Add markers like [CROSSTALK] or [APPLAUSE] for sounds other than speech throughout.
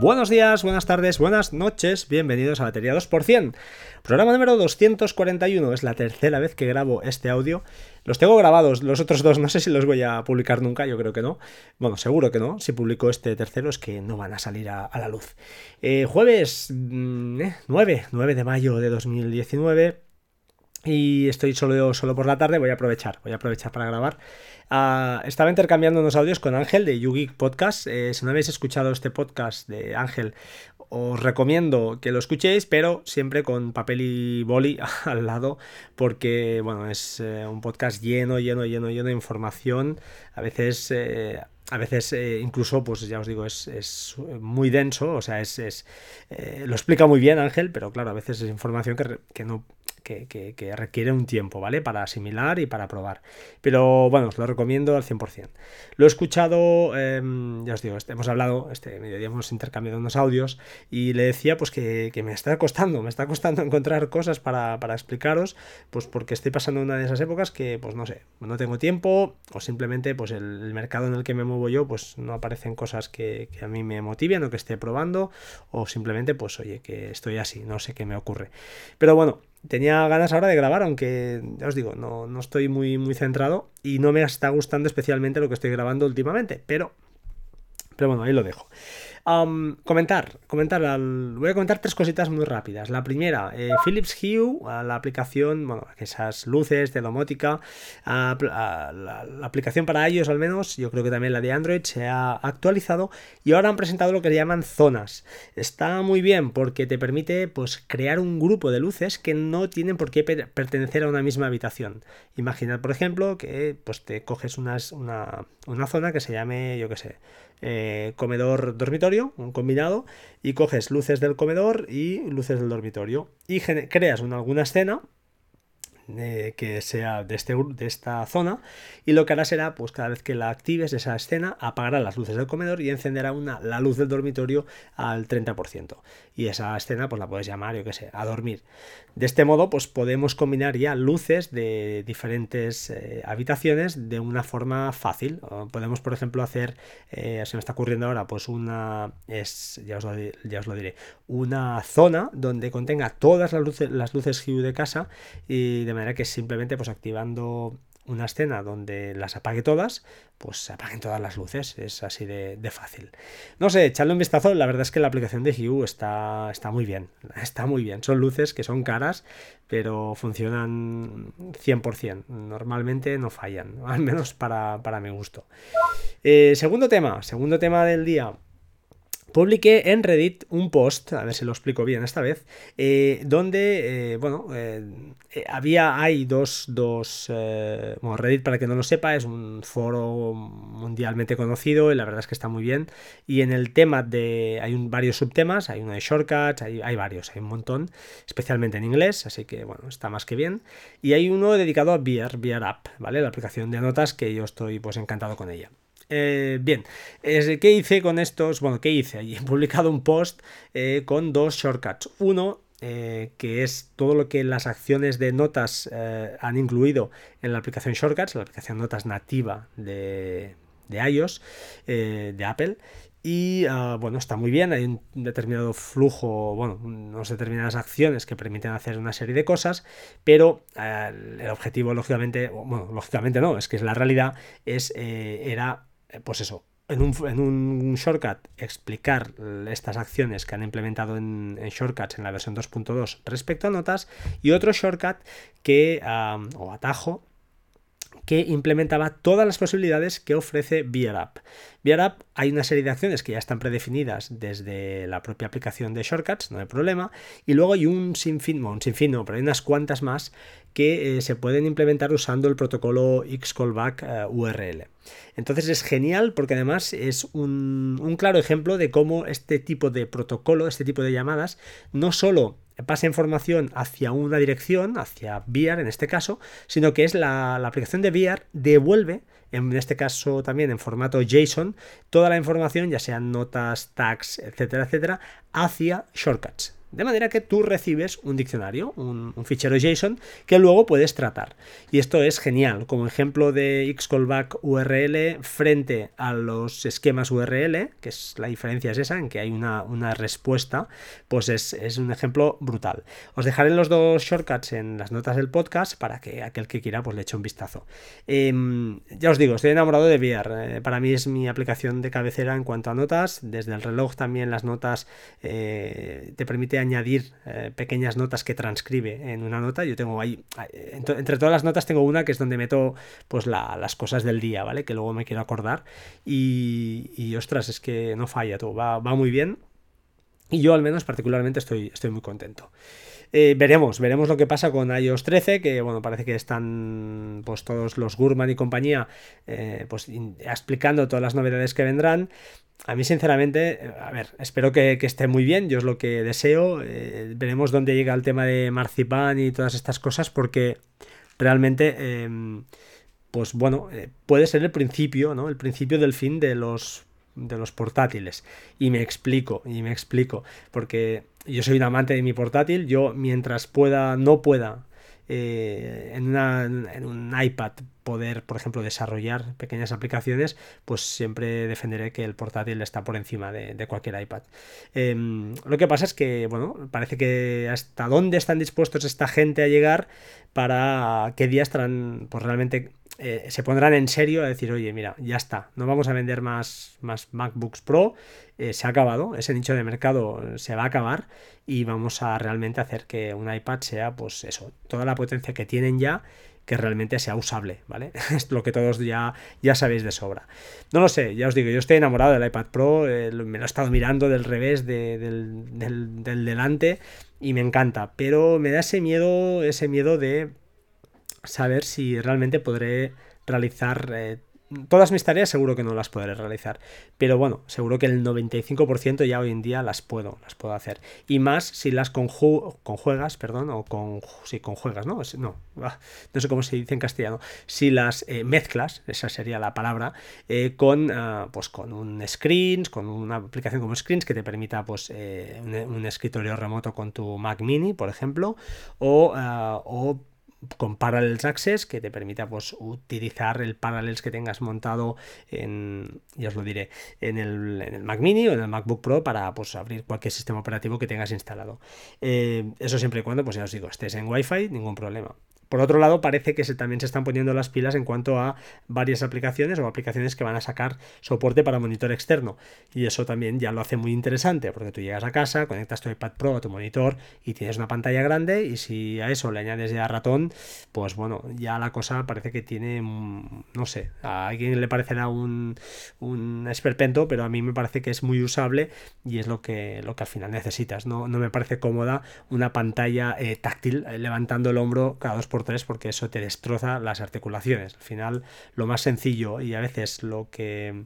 Buenos días, buenas tardes, buenas noches, bienvenidos a Batería 2%. Programa número 241, es la tercera vez que grabo este audio. Los tengo grabados, los otros dos no sé si los voy a publicar nunca, yo creo que no. Bueno, seguro que no. Si publico este tercero es que no van a salir a, la luz. Eh, jueves 9, mm, 9 eh, de mayo de 2019 y estoy solo, solo por la tarde, voy a aprovechar, voy a aprovechar para grabar. Ah, estaba intercambiando unos audios con Ángel de Yugi Podcast. Eh, si no habéis escuchado este podcast de Ángel, os recomiendo que lo escuchéis, pero siempre con papel y boli [LAUGHS] al lado, porque bueno, es eh, un podcast lleno, lleno, lleno, lleno de información. A veces. Eh, a veces incluso, pues ya os digo, es, muy denso, o sea, es, lo explica muy bien Ángel, pero claro, a veces es información que, que no que, requiere un tiempo, ¿vale? Para asimilar y para probar. Pero bueno, os lo recomiendo al 100%. Lo he escuchado, em, ya os digo, este, hemos hablado, este mediodía hemos intercambiado unos audios y le decía pues que, me está costando, me está costando [LAUGHS] encontrar cosas para, explicaros, pues porque estoy pasando una de esas épocas que, pues no sé, no tengo tiempo o simplemente pues el, mercado en el que me muevo yo, pues no aparecen cosas que, que a mí me motiven o que esté probando o simplemente pues oye, que estoy así, no sé qué me ocurre. Pero bueno, tenía ganas ahora de grabar, aunque ya os digo, no, no estoy muy, muy centrado y no me está gustando especialmente lo que estoy grabando últimamente, pero, pero bueno, ahí lo dejo comentar, comentar, voy a comentar tres cositas muy rápidas. La primera, eh, Philips Hue, la aplicación, bueno, esas luces de domótica, la, aplicación para ellos al menos, yo creo que también la de Android se ha actualizado y ahora han presentado lo que llaman zonas. Está muy bien porque te permite pues crear un grupo de luces que no tienen por qué pertenecer a una misma habitación. Imaginad, por ejemplo, que pues te coges una, una zona que se llame, yo qué sé, eh, comedor dormitorio, un combinado, y coges luces del comedor y luces del dormitorio. Y creas una, alguna escena que sea de, este, de esta zona y lo que hará será pues cada vez que la actives esa escena apagará las luces del comedor y encenderá una, la luz del dormitorio al 30% y esa escena pues la puedes llamar yo que sé a dormir. De este modo pues podemos combinar ya luces de diferentes eh, habitaciones de una forma fácil. Podemos por ejemplo hacer eh, se me está ocurriendo ahora pues una es ya os lo, ya os lo diré una zona donde contenga todas las luces las luces Hue de casa y de manera que simplemente pues activando una escena donde las apague todas, pues se apaguen todas las luces. Es así de, fácil. No sé, echarle un vistazo. La verdad es que la aplicación de Hue está, está muy bien. [LAUGHS] Está muy bien. Son luces que son caras, pero funcionan 100%. Normalmente no fallan, [LAUGHS] al menos para, para mi gusto. Eh, segundo tema, segundo tema del día publiqué en Reddit un post, a ver si lo explico bien esta vez, eh, donde, eh, bueno, eh, había, hay dos, dos bueno, Reddit para que no lo sepa, es un foro mundialmente conocido y la verdad es que está muy bien. Y en el tema de, hay un, varios subtemas, hay uno de shortcuts, hay, hay varios, hay un montón, especialmente en inglés, así que, bueno, está más que bien. Y hay uno dedicado a Beer, Beer App, ¿vale? La aplicación de notas que yo estoy pues encantado con ella. Eh, bien, ¿qué hice con estos? Bueno, ¿qué hice? [LAUGHS] He publicado un post eh, con dos shortcuts. Uno eh, que es todo lo que las acciones de notas han incluido en la aplicación Shortcuts, la aplicación notas nativa de, de iOS, de Apple. Y ah, bueno, está muy bien, hay un determinado flujo, bueno, unas determinadas acciones que permiten hacer una serie de cosas, pero el objetivo, lógicamente, bueno, lógicamente no, es que es la realidad, es, era pues eso, en un, shortcut explicar estas acciones que han implementado en, shortcuts en la versión 2.2 respecto a notas y otro shortcut que, o atajo que implementaba todas las posibilidades que ofrece VRAP. VRAP hay una serie de acciones que ya están predefinidas desde la propia aplicación de shortcuts, no hay problema, y luego hay un sinfín, un sinfín no, pero hay unas cuantas más que eh, se pueden implementar usando el protocolo Xcallback eh, URL. Entonces es genial porque además es un, un, claro ejemplo de cómo este tipo de protocolo, este tipo de llamadas, no solo pasa información hacia una dirección, hacia VR en este caso, sino que es la, aplicación de VR devuelve, en este caso también en formato JSON, toda la información, ya sean notas, tags, etcétera, etcétera, hacia shortcuts. De manera que tú recibes un diccionario, un, fichero JSON, que luego puedes tratar. Y esto es genial. Como ejemplo de Xcallback URL frente a los esquemas URL, que es la diferencia es esa, en que hay una, respuesta, pues es, un ejemplo brutal. Os dejaré los dos shortcuts en las notas del podcast para que aquel que quiera pues le eche un vistazo. Em, ya os digo, estoy enamorado de VR. Eh, para mí es mi aplicación de cabecera en cuanto a notas. Desde el reloj también las notas eh, te permite añadir eh, pequeñas notas que transcribe en una nota. Yo tengo ahí, entre todas las notas tengo una que es donde meto pues las cosas del día, ¿vale? Que luego me quiero acordar. Y, ostras, es que no falla todo, va, va muy bien. Y yo al menos particularmente estoy, estoy muy contento. Eh, veremos, veremos lo que pasa con iOS 13, que bueno, parece que están pues todos los Gurman y compañía eh, pues explicando todas las novedades que vendrán. A mí, sinceramente, eh, a ver, espero que, esté muy bien, yo es lo que deseo. veremos dónde llega el tema de Marzipan y todas estas cosas, porque realmente, em, pues bueno, puede ser el principio, ¿no? El principio del fin de los de los portátiles. Y me explico, y me explico, porque yo soy un amante de mi portátil, yo mientras pueda, no pueda eh, en, en, un iPad poder, por ejemplo, desarrollar pequeñas aplicaciones, pues siempre defenderé que el portátil está por encima de, cualquier iPad. Em, lo que pasa es que, bueno, parece que hasta dónde están dispuestos esta gente a llegar para qué día estarán pues, realmente eh, se pondrán en serio a decir, oye, mira, ya está, no vamos a vender más, más MacBooks Pro, eh, se ha acabado, ese nicho de mercado se va a acabar y vamos a realmente hacer que un iPad sea, pues eso, toda la potencia que tienen ya que realmente sea usable, ¿vale? [LAUGHS] Es lo que todos ya, ya sabéis de sobra. No lo sé, ya os digo, yo estoy enamorado del iPad Pro, eh, me lo he estado mirando del revés, del, del, delante, y me encanta, pero me da ese miedo, ese miedo de saber si realmente podré realizar eh, todas mis tareas seguro que no las podré realizar, pero bueno, seguro que el 95% ya hoy en día las puedo, las puedo hacer. Y más si las conjuegas, perdón, o con si conjuegas, ¿no? No, ah, no sé cómo se dice en castellano. Si las eh, mezclas, esa sería la palabra, eh, con ah, pues con un screens, con una aplicación como screens que te permita pues un, escritorio remoto con tu Mac Mini, por ejemplo, o, ah, o con Parallels Access que te permita pues, utilizar el Parallels que tengas montado en, ya os lo diré, en el, Mac Mini o en el MacBook Pro para pues, abrir cualquier sistema operativo que tengas instalado. Eh, eso siempre y cuando, pues ya os digo, estés en Wi-Fi, ningún problema. Por otro lado, parece que también se están poniendo las pilas en cuanto a varias aplicaciones o aplicaciones que van a sacar soporte para monitor externo. Y eso también ya lo hace muy interesante, porque tú llegas a casa, conectas tu iPad Pro a tu monitor y tienes una pantalla grande y si a eso le añades ya ratón, pues bueno, ya la cosa parece que tiene, mm, no sé, a alguien le parecerá un, un esperpento, pero a mí me parece que es muy usable y es lo que, lo que al final necesitas. No, no me parece cómoda una pantalla eh, táctil eh, levantando el hombro cada dos por tres porque eso te destroza las articulaciones. Al final, lo más sencillo y a veces lo que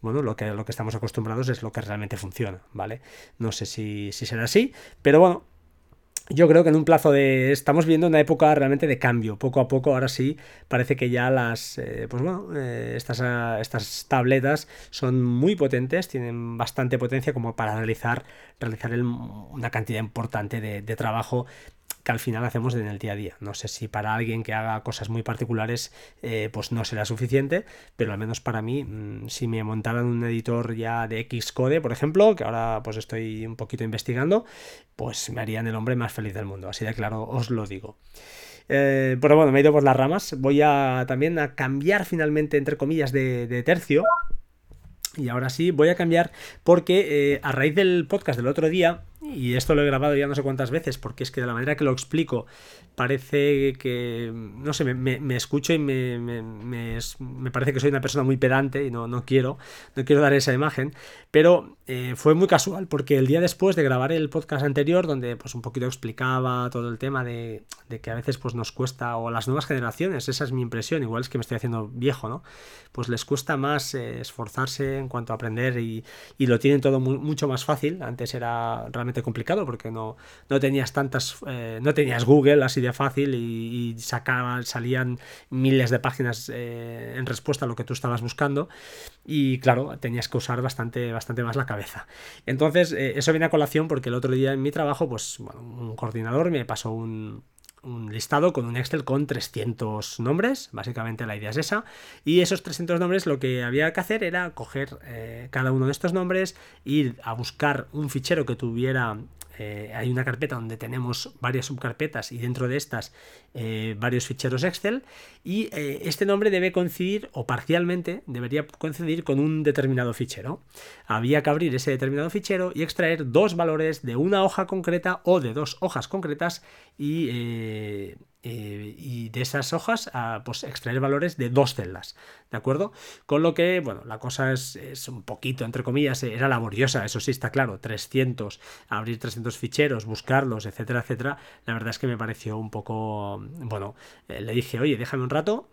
bueno, lo que, lo que estamos acostumbrados es lo que realmente funciona, ¿vale? No sé si, si será así, pero bueno, yo creo que en un plazo de. Estamos viendo una época realmente de cambio. Poco a poco, ahora sí, parece que ya las. Eh, pues bueno, eh, estas, ah, estas tabletas son muy potentes, tienen bastante potencia como para realizar, realizar una cantidad importante de trabajo que al final hacemos en el día a día. No sé si para alguien que haga cosas muy particulares eh, pues no será suficiente, pero al menos para mí, mm, si me montaran un editor ya de Xcode, por ejemplo, que ahora pues estoy un poquito investigando, pues me harían el hombre más feliz del mundo. Así de claro os lo digo. Eh, pero bueno, me he ido por las ramas. Voy a también a cambiar finalmente, entre comillas, de tercio. Y ahora sí, voy a cambiar porque eh, a raíz del podcast del otro día, y esto lo he grabado ya no sé cuántas veces, porque es que de la manera que lo explico parece que, no sé, me, escucho y me, me, parece que soy una persona muy pedante y no, no, quiero, no quiero dar esa imagen, pero eh, fue muy casual porque el día después de grabar el podcast anterior, donde pues un poquito explicaba todo el tema de, de que a veces pues nos cuesta, o a las nuevas generaciones, esa es mi impresión, igual es que me estoy haciendo viejo, ¿no? Pues les cuesta más eh, esforzarse en cuanto a aprender y, y lo tienen todo mucho más fácil, antes era realmente complicado porque no, no tenías tantas, eh, no tenías Google así de fácil y, y salían miles de páginas eh, en respuesta a lo que tú estabas buscando y claro, tenías que usar bastante, bastante más la cabeza. Entonces, eso viene a colación porque el otro día en mi trabajo, pues bueno, un coordinador me pasó un, un listado con un Excel con 300 nombres, básicamente la idea es esa, y esos 300 nombres lo que había que hacer era coger eh, cada uno de estos nombres, ir a buscar un fichero que tuviera eh, hay una carpeta donde tenemos varias subcarpetas y dentro de estas eh, varios ficheros Excel y eh, este nombre debe coincidir o parcialmente debería coincidir con un determinado fichero. Había que abrir ese determinado fichero y extraer dos valores de una hoja concreta o de dos hojas concretas y eh, y de esas hojas a, pues, extraer valores de dos celdas, ¿de acuerdo? Con lo que, bueno, la cosa es, un poquito, entre comillas, era laboriosa, eso sí está claro, 300, abrir 300 ficheros, buscarlos, etcétera, etcétera, la verdad es que me pareció un poco, bueno, eh, le dije, oye, déjame un rato,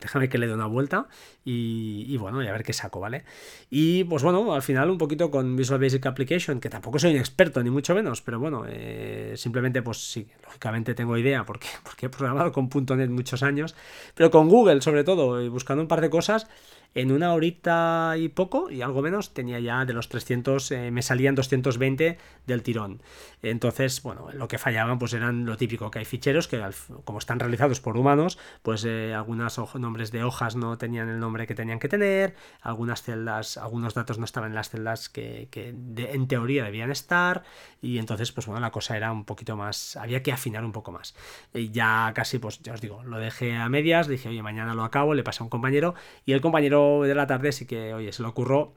déjame que le dé una vuelta y, bueno, y a ver qué saco, ¿vale? Y pues bueno, al final un poquito con Visual Basic Application, que tampoco soy un experto, ni mucho menos, pero bueno, eh, simplemente pues sí, lógicamente tengo idea porque, porque he programado con .NET muchos años, pero con Google sobre todo, y buscando un par de cosas, en una horita y poco, y algo menos, tenía ya de los 300, eh, me salían 220 del tirón. Entonces, bueno, lo que fallaban pues eran lo típico, que hay ficheros que como están realizados por humanos, pues eh, algunos nombres de hojas no tenían el nombre que tenían que tener, algunas celdas, algunos datos no estaban en las celdas que, en teoría debían estar, y entonces, pues bueno, la cosa era un poquito más, había que afinar un poco más. Y ya casi, pues ya os digo, lo dejé a medias, dije, oye, mañana lo acabo, le pasé a un compañero, y el compañero de la tarde sí que, oye, se lo ocurrió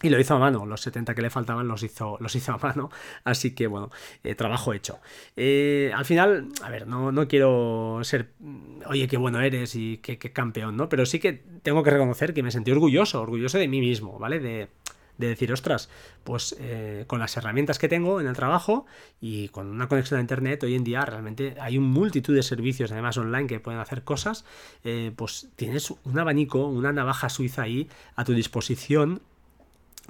y lo hizo a mano, los 70 que le faltaban los hizo, los hizo a mano, así que bueno, eh, trabajo hecho. Eh, al final, a ver, no, no, quiero ser, oye, qué bueno eres y qué, campeón, ¿no? Pero sí que tengo que reconocer que me sentí orgulloso, orgulloso de mí mismo, ¿vale? De, de decir, ostras, pues eh, con las herramientas que tengo en el trabajo y con una conexión a Internet, hoy en día realmente hay un multitud de servicios, además online, que pueden hacer cosas, eh, pues tienes un abanico, una navaja suiza ahí a tu disposición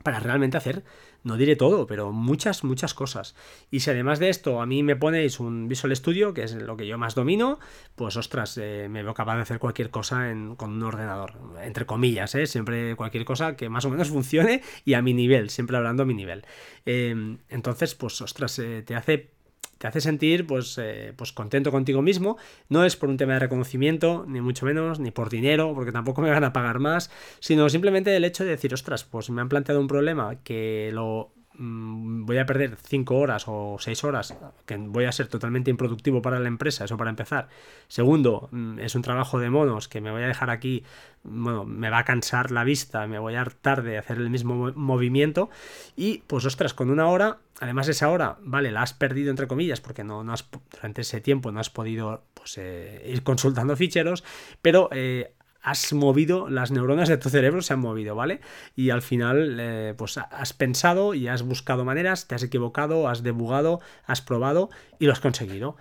para realmente hacer no diré todo, pero muchas, muchas cosas. Y si además de esto a mí me ponéis un Visual Studio, que es lo que yo más domino, pues ostras, eh, me veo capaz de hacer cualquier cosa con un ordenador, entre comillas, ¿eh? siempre cualquier cosa que más o menos [LAUGHS] funcione y a mi nivel, siempre hablando a mi nivel. Em, entonces, pues ostras, eh, te hace te hace sentir pues, eh, pues contento contigo mismo. No es por un tema de reconocimiento, ni mucho menos, ni por dinero, porque tampoco me van a pagar más, sino simplemente el hecho de decir, ostras, pues me han planteado un problema que lo Mm, voy a perder 5 horas o 6 horas, que voy a ser totalmente improductivo para la empresa, eso para empezar. Segundo, mm, es un trabajo de monos que me voy a dejar aquí, bueno, me va a cansar la vista, me voy a hartar de hacer el mismo movimiento. Y pues ostras, con una hora, además esa hora, vale, la has perdido entre comillas, porque no, no has, durante ese tiempo no has podido pues, eh, ir consultando ficheros, pero... Eh, has movido, las neuronas de tu cerebro se han movido, ¿vale? Y al final, eh, pues has pensado y has buscado maneras, te has equivocado, has debugado, has probado y lo has conseguido.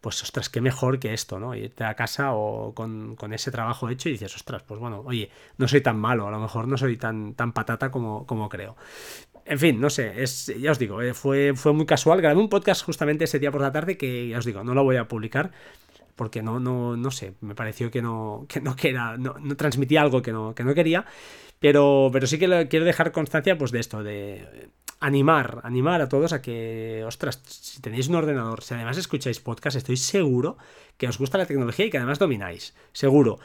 Pues ostras, qué mejor que esto, ¿no? Irte a casa o con, ese trabajo hecho y dices, ostras, pues bueno, oye, no soy tan malo, a lo mejor no soy tan, tan patata como, como creo. En fin, no sé, es, ya os digo, eh, fue, fue muy casual. Grabé un podcast justamente ese día por la tarde que, ya os digo, no lo voy a publicar porque no, no, no sé, me pareció que no, [LAUGHS] que no, que no, transmitía algo que no, que no quería, pero, pero sí que quiero dejar constancia pues de esto, de animar, animar a todos a que, ostras, si tenéis un ordenador, si además escucháis podcast, estoy seguro que os gusta la tecnología y que además domináis, seguro.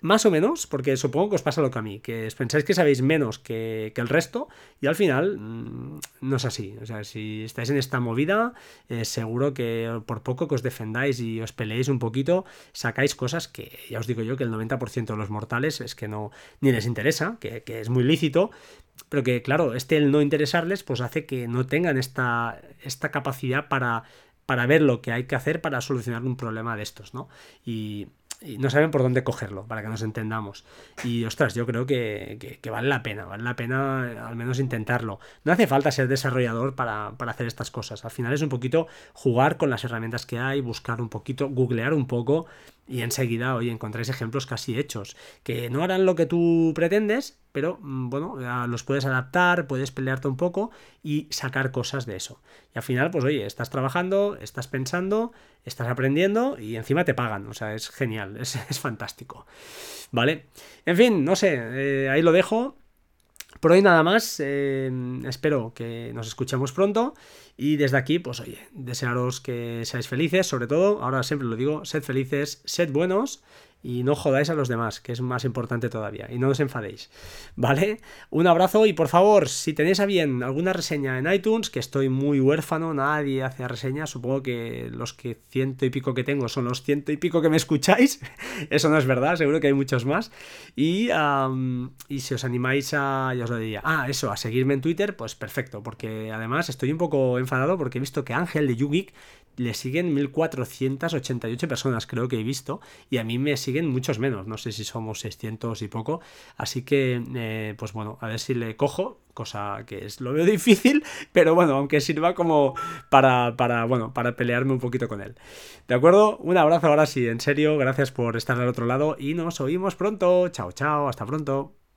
Más o menos, porque supongo que os pasa lo que a mí, que pensáis que sabéis menos que, el resto y al final mm, no es así. O sea, si estáis en esta movida, eh, seguro que por poco que os defendáis y os peleéis un poquito, sacáis cosas que ya os digo yo que el 90% de los mortales es que no ni les interesa, que, es muy lícito, pero que claro, este el no interesarles pues hace que no tengan esta, esta capacidad para, para ver lo que hay que hacer para solucionar un problema de estos, ¿no? Y no saben por dónde cogerlo, para que nos entendamos. Y ostras, yo creo que, vale la pena, vale la pena al menos intentarlo. No hace falta ser desarrollador para, hacer estas cosas. Al final es un poquito jugar con las herramientas que hay, buscar un poquito, googlear un poco y enseguida, hoy encontráis ejemplos casi hechos, que no harán lo que tú pretendes, pero mm, bueno, los puedes adaptar, puedes pelearte un poco y sacar cosas de eso. Y al final, pues oye, estás trabajando, estás pensando, estás aprendiendo y encima te pagan, o sea, es genial, [LAUGHS] es, fantástico. ¿Vale? En fin, no sé, eh, ahí lo dejo. Por hoy nada más, eh, espero que nos escuchemos pronto y desde aquí, pues oye, desearos que seáis felices, sobre todo, ahora siempre lo digo, sed felices, sed buenos y no jodáis a los demás, que es más importante todavía, y no os enfadéis, ¿vale? Un abrazo y por favor, si tenéis a bien alguna reseña en iTunes, que estoy muy huérfano, nadie hace reseñas, supongo que los que ciento y pico que tengo son los ciento y pico que me escucháis, [LAUGHS] eso no es verdad, seguro que hay muchos más, y, y si os animáis a, ya os lo diría, ah, eso, a seguirme en Twitter, pues perfecto, porque además estoy un poco enfadado porque he visto que Ángel de YouGeek le siguen 1488 personas, creo que he visto, y a mí me siguen muchos menos, no sé si somos 600 y poco, así que, eh, pues bueno, a ver si le cojo, cosa que es, lo veo difícil, [LAUGHS] pero bueno, aunque sirva como para, para, bueno, para pelearme un poquito con él. ¿De acuerdo? Un abrazo ahora sí, en serio, gracias por estar al otro lado y nos oímos pronto. Chao, chao, hasta pronto.